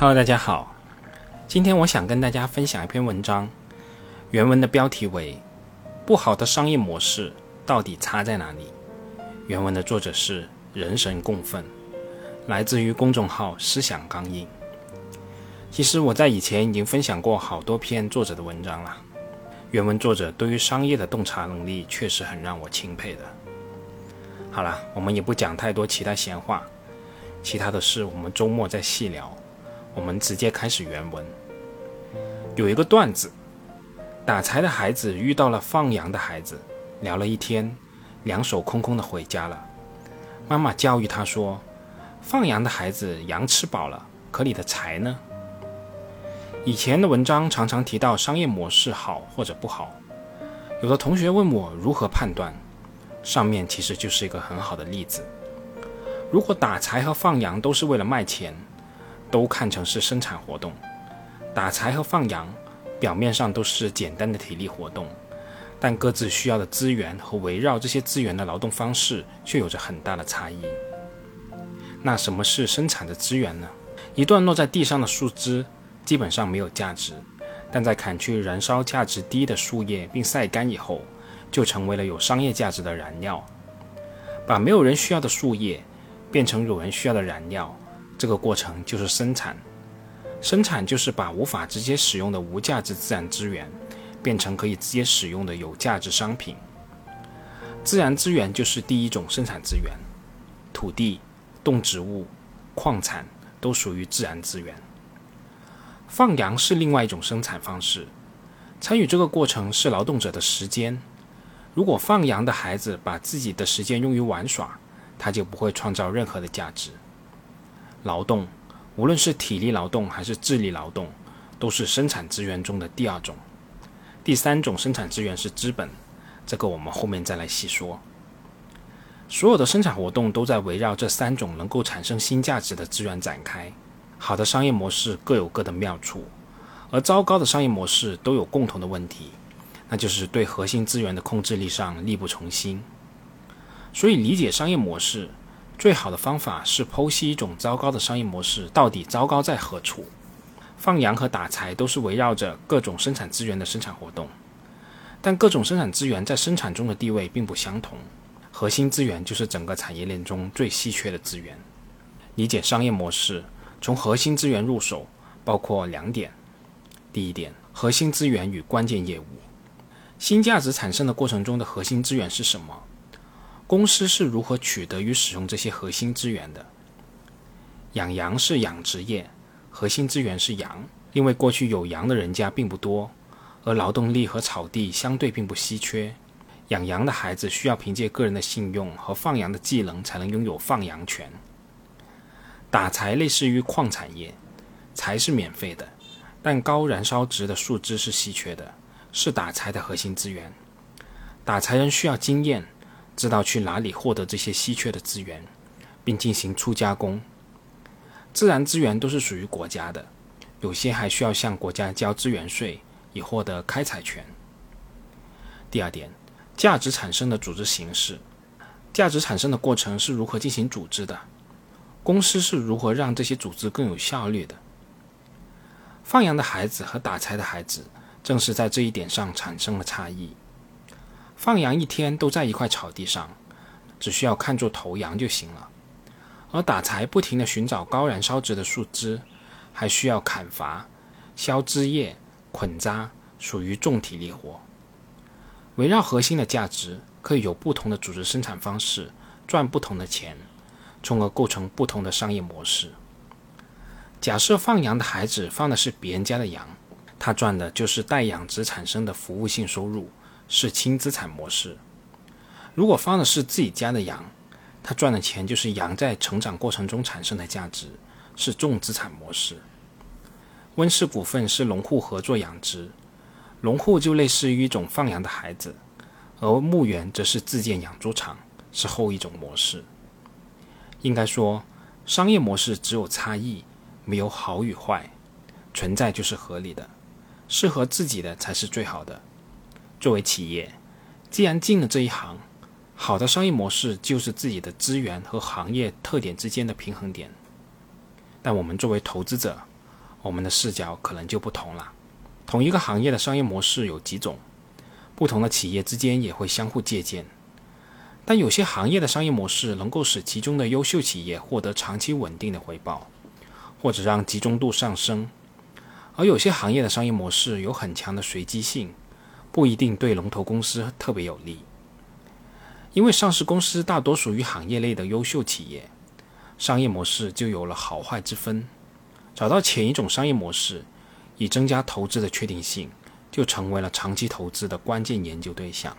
Hello，大家好。今天我想跟大家分享一篇文章，原文的标题为“不好的商业模式到底差在哪里”。原文的作者是人神共愤，来自于公众号“思想刚硬”。其实我在以前已经分享过好多篇作者的文章了。原文作者对于商业的洞察能力确实很让我钦佩的。好了，我们也不讲太多其他闲话，其他的事我们周末再细聊。我们直接开始原文。有一个段子，打柴的孩子遇到了放羊的孩子，聊了一天，两手空空的回家了。妈妈教育他说：“放羊的孩子羊吃饱了，可你的柴呢？”以前的文章常常提到商业模式好或者不好，有的同学问我如何判断，上面其实就是一个很好的例子。如果打柴和放羊都是为了卖钱，都看成是生产活动，打柴和放羊表面上都是简单的体力活动，但各自需要的资源和围绕这些资源的劳动方式却有着很大的差异。那什么是生产的资源呢？一段落在地上的树枝基本上没有价值，但在砍去燃烧价值低的树叶并晒干以后，就成为了有商业价值的燃料。把没有人需要的树叶变成有人需要的燃料。这个过程就是生产，生产就是把无法直接使用的无价值自然资源变成可以直接使用的有价值商品。自然资源就是第一种生产资源，土地、动植物、矿产都属于自然资源。放羊是另外一种生产方式，参与这个过程是劳动者的时间。如果放羊的孩子把自己的时间用于玩耍，他就不会创造任何的价值。劳动，无论是体力劳动还是智力劳动，都是生产资源中的第二种。第三种生产资源是资本，这个我们后面再来细说。所有的生产活动都在围绕这三种能够产生新价值的资源展开。好的商业模式各有各的妙处，而糟糕的商业模式都有共同的问题，那就是对核心资源的控制力上力不从心。所以，理解商业模式。最好的方法是剖析一种糟糕的商业模式到底糟糕在何处。放羊和打柴都是围绕着各种生产资源的生产活动，但各种生产资源在生产中的地位并不相同。核心资源就是整个产业链中最稀缺的资源。理解商业模式，从核心资源入手，包括两点：第一点，核心资源与关键业务。新价值产生的过程中的核心资源是什么？公司是如何取得与使用这些核心资源的？养羊是养殖业，核心资源是羊，因为过去有羊的人家并不多，而劳动力和草地相对并不稀缺。养羊的孩子需要凭借个人的信用和放羊的技能才能拥有放羊权。打柴类似于矿产业，柴是免费的，但高燃烧值的树枝是稀缺的，是打柴的核心资源。打柴人需要经验。知道去哪里获得这些稀缺的资源，并进行初加工。自然资源都是属于国家的，有些还需要向国家交资源税以获得开采权。第二点，价值产生的组织形式，价值产生的过程是如何进行组织的？公司是如何让这些组织更有效率的？放羊的孩子和打柴的孩子，正是在这一点上产生了差异。放羊一天都在一块草地上，只需要看住头羊就行了；而打柴不停地寻找高燃烧值的树枝，还需要砍伐、削枝叶、捆扎，属于重体力活。围绕核心的价值，可以有不同的组织生产方式，赚不同的钱，从而构成不同的商业模式。假设放羊的孩子放的是别人家的羊，他赚的就是代养殖产生的服务性收入。是轻资产模式。如果放的是自己家的羊，他赚的钱就是羊在成长过程中产生的价值，是重资产模式。温氏股份是农户合作养殖，农户就类似于一种放羊的孩子，而牧原则是自建养猪场，是后一种模式。应该说，商业模式只有差异，没有好与坏，存在就是合理的，适合自己的才是最好的。作为企业，既然进了这一行，好的商业模式就是自己的资源和行业特点之间的平衡点。但我们作为投资者，我们的视角可能就不同了。同一个行业的商业模式有几种，不同的企业之间也会相互借鉴。但有些行业的商业模式能够使其中的优秀企业获得长期稳定的回报，或者让集中度上升；而有些行业的商业模式有很强的随机性，不一定对龙头公司特别有利。因为上市公司大多属于行业内的优秀企业，商业模式就有了好坏之分。找到前一种商业模式，以增加投资的确定性，就成为了长期投资的关键研究对象。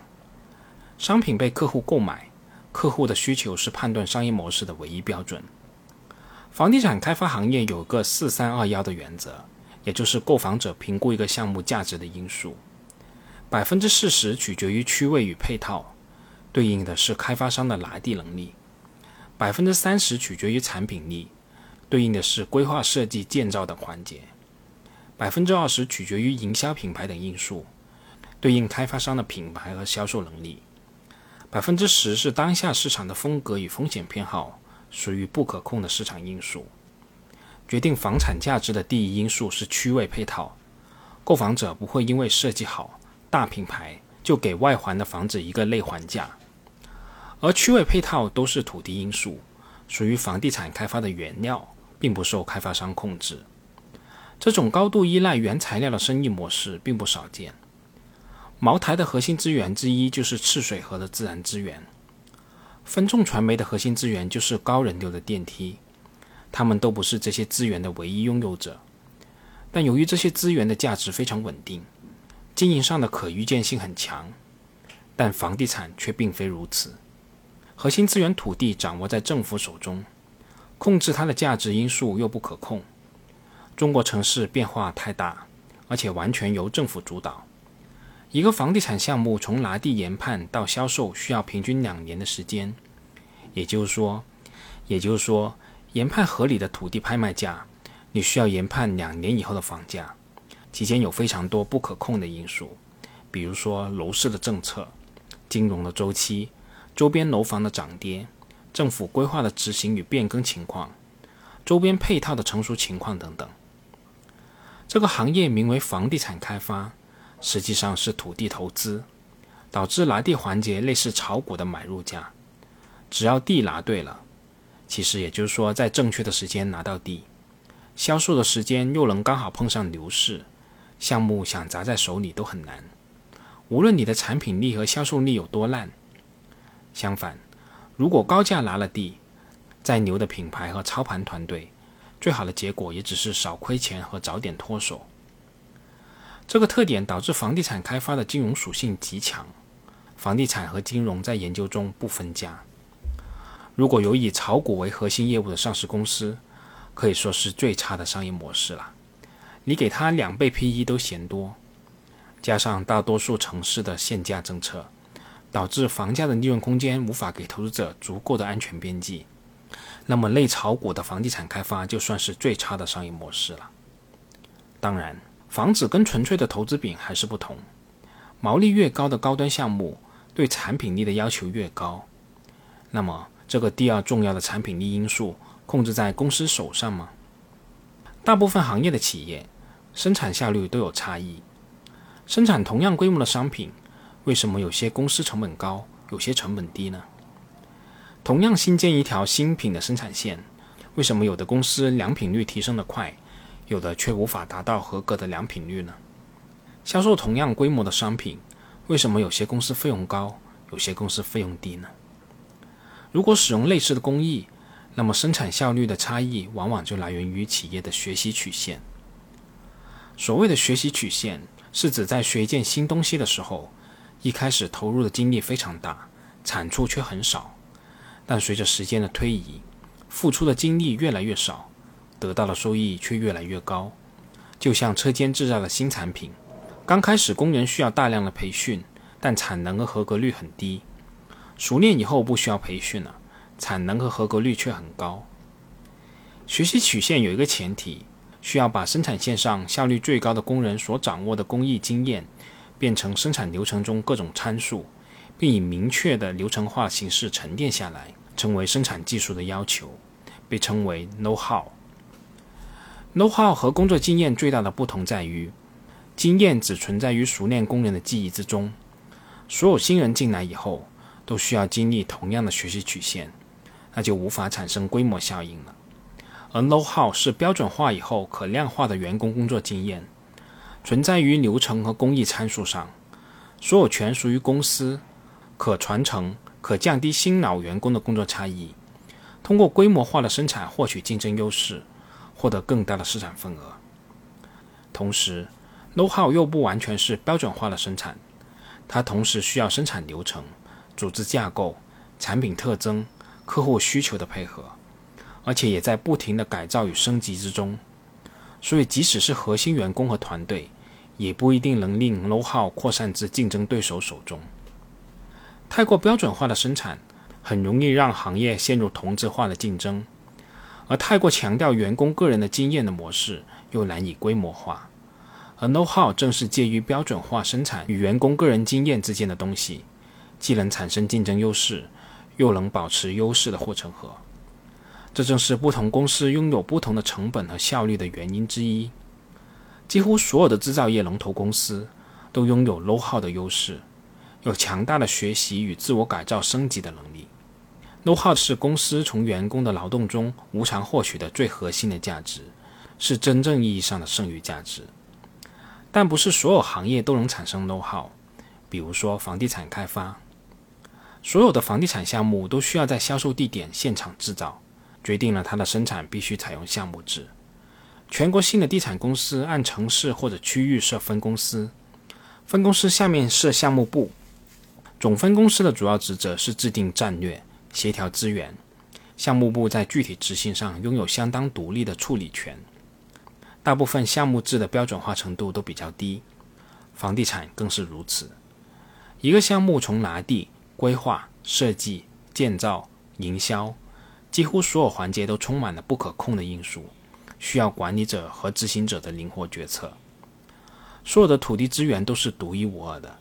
商品被客户购买，客户的需求是判断商业模式的唯一标准。房地产开发行业有个四三二幺的原则，也就是购房者评估一个项目价值的因素，百分之四十取决于区位与配套，对应的是开发商的拿地能力；百分之三十取决于产品力，对应的是规划设计、建造等环节；百分之二十取决于营销品牌等因素，对应开发商的品牌和销售能力。百分之十是当下市场的风格与风险偏好，属于不可控的市场因素。决定房产价值的第一因素是区位配套。购房者不会因为设计好、大品牌就给外环的房子一个内环价，而区位配套都是土地因素，属于房地产开发的原料，并不受开发商控制。这种高度依赖原材料的生意模式并不少见。茅台的核心资源之一就是赤水河的自然资源，分众传媒的核心资源就是高人流的电梯，他们都不是这些资源的唯一拥有者，但由于这些资源的价值非常稳定，经营上的可预见性很强，但房地产却并非如此，核心资源土地掌握在政府手中，控制它的价值因素又不可控，中国城市变化太大，而且完全由政府主导。一个房地产项目从拿地研判到销售需要平均两年的时间，也就是说，也就是说，研判合理的土地拍卖价，你需要研判两年以后的房价，期间有非常多不可控的因素，比如说楼市的政策、金融的周期、周边楼房的涨跌、政府规划的执行与变更情况、周边配套的成熟情况等等。这个行业名为房地产开发。实际上是土地投资，导致拿地环节类似炒股的买入价。只要地拿对了，其实也就是说在正确的时间拿到地，销售的时间又能刚好碰上牛市，项目想砸在手里都很难。无论你的产品力和销售力有多烂，相反，如果高价拿了地，再牛的品牌和操盘团队，最好的结果也只是少亏钱和早点脱手。这个特点导致房地产开发的金融属性极强，房地产和金融在研究中不分家。如果有以炒股为核心业务的上市公司，可以说是最差的商业模式了。你给他两倍 P/E 都嫌多，加上大多数城市的限价政策，导致房价的利润空间无法给投资者足够的安全边际，那么类炒股的房地产开发就算是最差的商业模式了。当然。房子跟纯粹的投资品还是不同，毛利越高的高端项目，对产品力的要求越高。那么，这个第二重要的产品力因素控制在公司手上吗？大部分行业的企业生产效率都有差异，生产同样规模的商品，为什么有些公司成本高，有些成本低呢？同样新建一条新品的生产线，为什么有的公司良品率提升的快？有的却无法达到合格的良品率呢？销售同样规模的商品，为什么有些公司费用高，有些公司费用低呢？如果使用类似的工艺，那么生产效率的差异往往就来源于企业的学习曲线。所谓的学习曲线，是指在学一件新东西的时候，一开始投入的精力非常大，产出却很少，但随着时间的推移，付出的精力越来越少。得到的收益却越来越高，就像车间制造的新产品，刚开始工人需要大量的培训，但产能和合格率很低；熟练以后不需要培训了，产能和合格率却很高。学习曲线有一个前提，需要把生产线上效率最高的工人所掌握的工艺经验，变成生产流程中各种参数，并以明确的流程化形式沉淀下来，成为生产技术的要求，被称为 know how。know-how 和工作经验最大的不同在于，经验只存在于熟练工人的记忆之中。所有新人进来以后，都需要经历同样的学习曲线，那就无法产生规模效应了。而 know-how 是标准化以后可量化的员工工作经验，存在于流程和工艺参数上，所有权属于公司，可传承，可降低新老员工的工作差异，通过规模化的生产获取竞争优势。获得更大的市场份额。同时，know-how 又不完全是标准化的生产，它同时需要生产流程、组织架构、产品特征、客户需求的配合，而且也在不停的改造与升级之中。所以，即使是核心员工和团队，也不一定能令 know-how 扩散至竞争对手手中。太过标准化的生产，很容易让行业陷入同质化的竞争。而太过强调员工个人的经验的模式，又难以规模化。而 know-how 正是介于标准化生产与员工个人经验之间的东西，既能产生竞争优势，又能保持优势的护城河。这正是不同公司拥有不同的成本和效率的原因之一。几乎所有的制造业龙头公司都拥有 know-how 的优势，有强大的学习与自我改造升级的能力。know-how 是公司从员工的劳动中无偿获取的最核心的价值，是真正意义上的剩余价值。但不是所有行业都能产生 know-how，比如说房地产开发，所有的房地产项目都需要在销售地点现场制造，决定了它的生产必须采用项目制。全国性的地产公司按城市或者区域设分公司，分公司下面设项目部，总分公司的主要职责是制定战略。协调资源，项目部在具体执行上拥有相当独立的处理权。大部分项目制的标准化程度都比较低，房地产更是如此。一个项目从拿地、规划、设计、建造、营销，几乎所有环节都充满了不可控的因素，需要管理者和执行者的灵活决策。所有的土地资源都是独一无二的，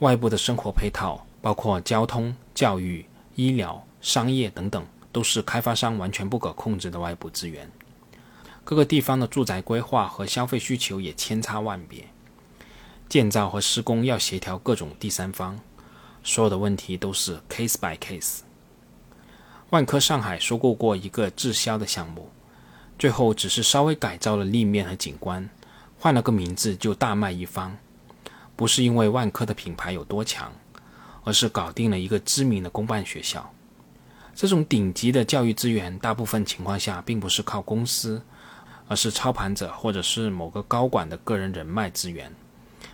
外部的生活配套，包括交通、教育。医疗、商业等等，都是开发商完全不可控制的外部资源。各个地方的住宅规划和消费需求也千差万别，建造和施工要协调各种第三方，所有的问题都是 case by case。万科上海收购过一个滞销的项目，最后只是稍微改造了立面和景观，换了个名字就大卖一方，不是因为万科的品牌有多强。而是搞定了一个知名的公办学校。这种顶级的教育资源，大部分情况下并不是靠公司，而是操盘者或者是某个高管的个人人脉资源，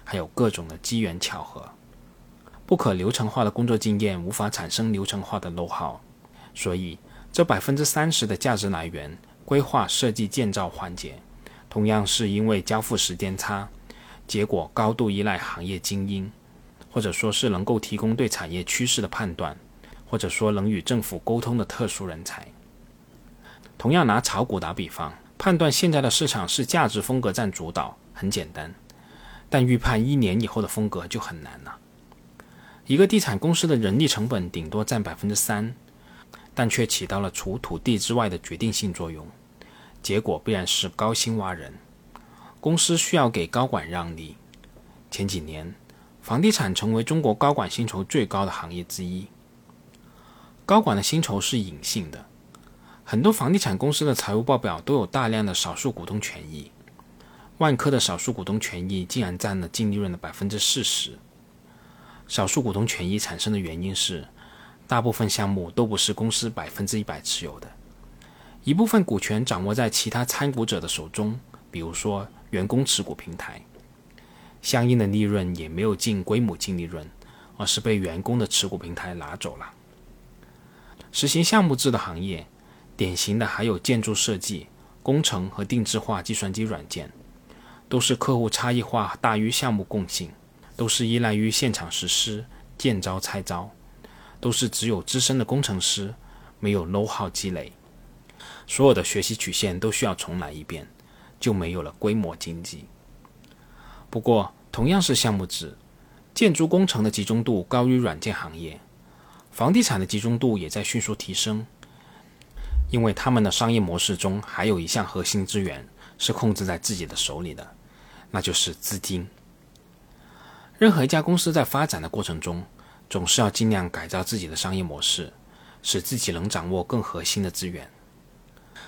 还有各种的机缘巧合。不可流程化的工作经验无法产生流程化的楼号所以这百分之三十的价值来源——规划、设计、建造环节，同样是因为交付时间差，结果高度依赖行业精英。或者说是能够提供对产业趋势的判断，或者说能与政府沟通的特殊人才。同样拿炒股打比方，判断现在的市场是价值风格占主导很简单，但预判一年以后的风格就很难了。一个地产公司的人力成本顶多占百分之三，但却起到了除土地之外的决定性作用，结果必然是高薪挖人。公司需要给高管让利。前几年。房地产成为中国高管薪酬最高的行业之一。高管的薪酬是隐性的，很多房地产公司的财务报表都有大量的少数股东权益。万科的少数股东权益竟然占了净利润的百分之四十。少数股东权益产生的原因是，大部分项目都不是公司百分之一百持有的，一部分股权掌握在其他参股者的手中，比如说员工持股平台。相应的利润也没有进规模净利润，而是被员工的持股平台拿走了。实行项目制的行业，典型的还有建筑设计、工程和定制化计算机软件，都是客户差异化大于项目共性，都是依赖于现场实施、见招拆招，都是只有资深的工程师，没有 know-how 积累，所有的学习曲线都需要重来一遍，就没有了规模经济。不过，同样是项目制，建筑工程的集中度高于软件行业，房地产的集中度也在迅速提升，因为他们的商业模式中还有一项核心资源是控制在自己的手里的，那就是资金。任何一家公司在发展的过程中，总是要尽量改造自己的商业模式，使自己能掌握更核心的资源。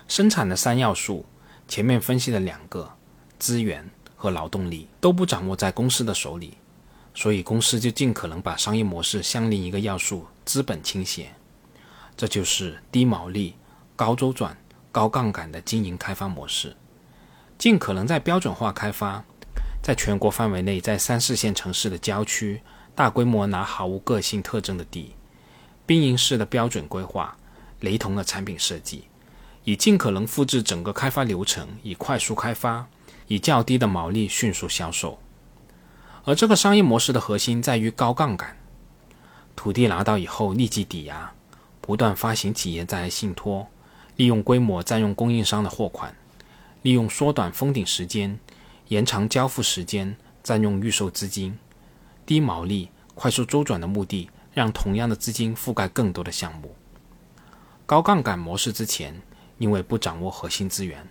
生产的三要素，前面分析的两个资源和劳动力都不掌握在公司的手里，所以公司就尽可能把商业模式向另一个要素资本倾斜。这就是低毛利、高周转、高杠杆的经营开发模式，尽可能在标准化开发，在全国范围内，在三四线城市的郊区。大规模拿毫无个性特征的地，兵营式的标准规划，雷同的产品设计，以尽可能复制整个开发流程，以快速开发，以较低的毛利迅速销售。而这个商业模式的核心在于高杠杆，土地拿到以后立即抵押，不断发行企业债信托，利用规模占用供应商的货款，利用缩短封顶时间，延长交付时间，占用预售资金。低毛利、快速周转的目的，让同样的资金覆盖更多的项目。高杠杆模式之前，因为不掌握核心资源，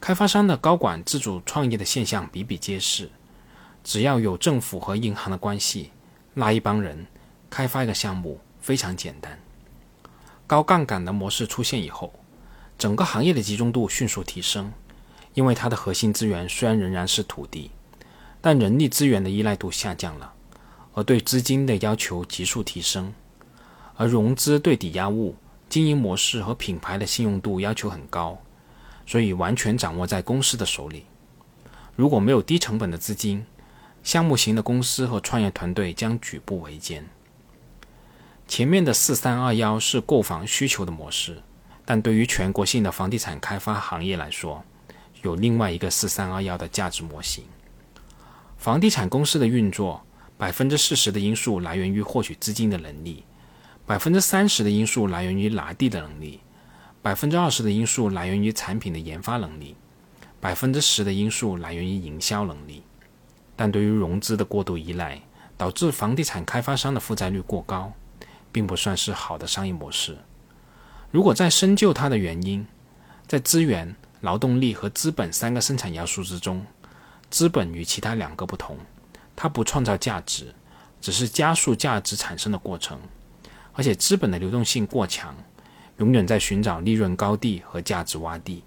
开发商的高管自主创业的现象比比皆是。只要有政府和银行的关系，拉一帮人开发一个项目非常简单。高杠杆的模式出现以后，整个行业的集中度迅速提升，因为它的核心资源虽然仍然是土地。但人力资源的依赖度下降了，而对资金的要求急速提升，而融资对抵押物、经营模式和品牌的信用度要求很高，所以完全掌握在公司的手里。如果没有低成本的资金，项目型的公司和创业团队将举步维艰。前面的四三二幺是购房需求的模式，但对于全国性的房地产开发行业来说，有另外一个四三二幺的价值模型。房地产公司的运作，百分之四十的因素来源于获取资金的能力，百分之三十的因素来源于拿地的能力，百分之二十的因素来源于产品的研发能力，百分之十的因素来源于营销能力。但对于融资的过度依赖，导致房地产开发商的负债率过高，并不算是好的商业模式。如果再深究它的原因，在资源、劳动力和资本三个生产要素之中。资本与其他两个不同，它不创造价值，只是加速价值产生的过程。而且资本的流动性过强，永远在寻找利润高地和价值洼地。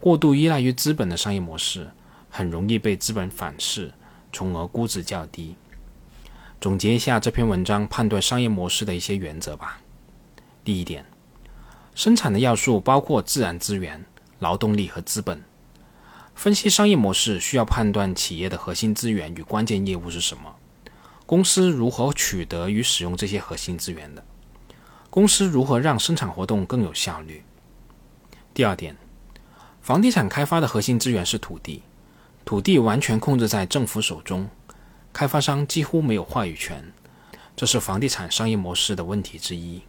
过度依赖于资本的商业模式，很容易被资本反噬，从而估值较低。总结一下这篇文章判断商业模式的一些原则吧。第一点，生产的要素包括自然资源、劳动力和资本。分析商业模式需要判断企业的核心资源与关键业务是什么，公司如何取得与使用这些核心资源的，公司如何让生产活动更有效率。第二点，房地产开发的核心资源是土地，土地完全控制在政府手中，开发商几乎没有话语权，这是房地产商业模式的问题之一。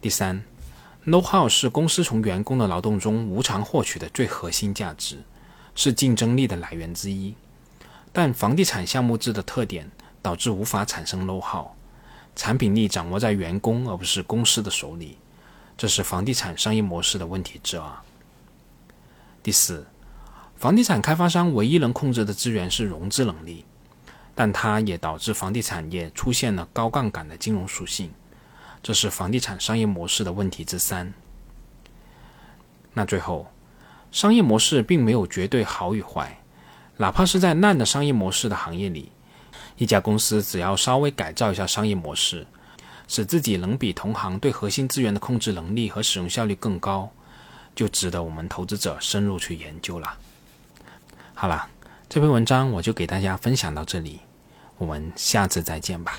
第三。Know-how 是公司从员工的劳动中无偿获取的最核心价值，是竞争力的来源之一。但房地产项目制的特点导致无法产生 know-how，产品力掌握在员工而不是公司的手里，这是房地产商业模式的问题之二。第四，房地产开发商唯一能控制的资源是融资能力，但它也导致房地产业出现了高杠杆的金融属性。这是房地产商业模式的问题之三。那最后，商业模式并没有绝对好与坏，哪怕是在烂的商业模式的行业里，一家公司只要稍微改造一下商业模式，使自己能比同行对核心资源的控制能力和使用效率更高，就值得我们投资者深入去研究了。好了，这篇文章我就给大家分享到这里，我们下次再见吧。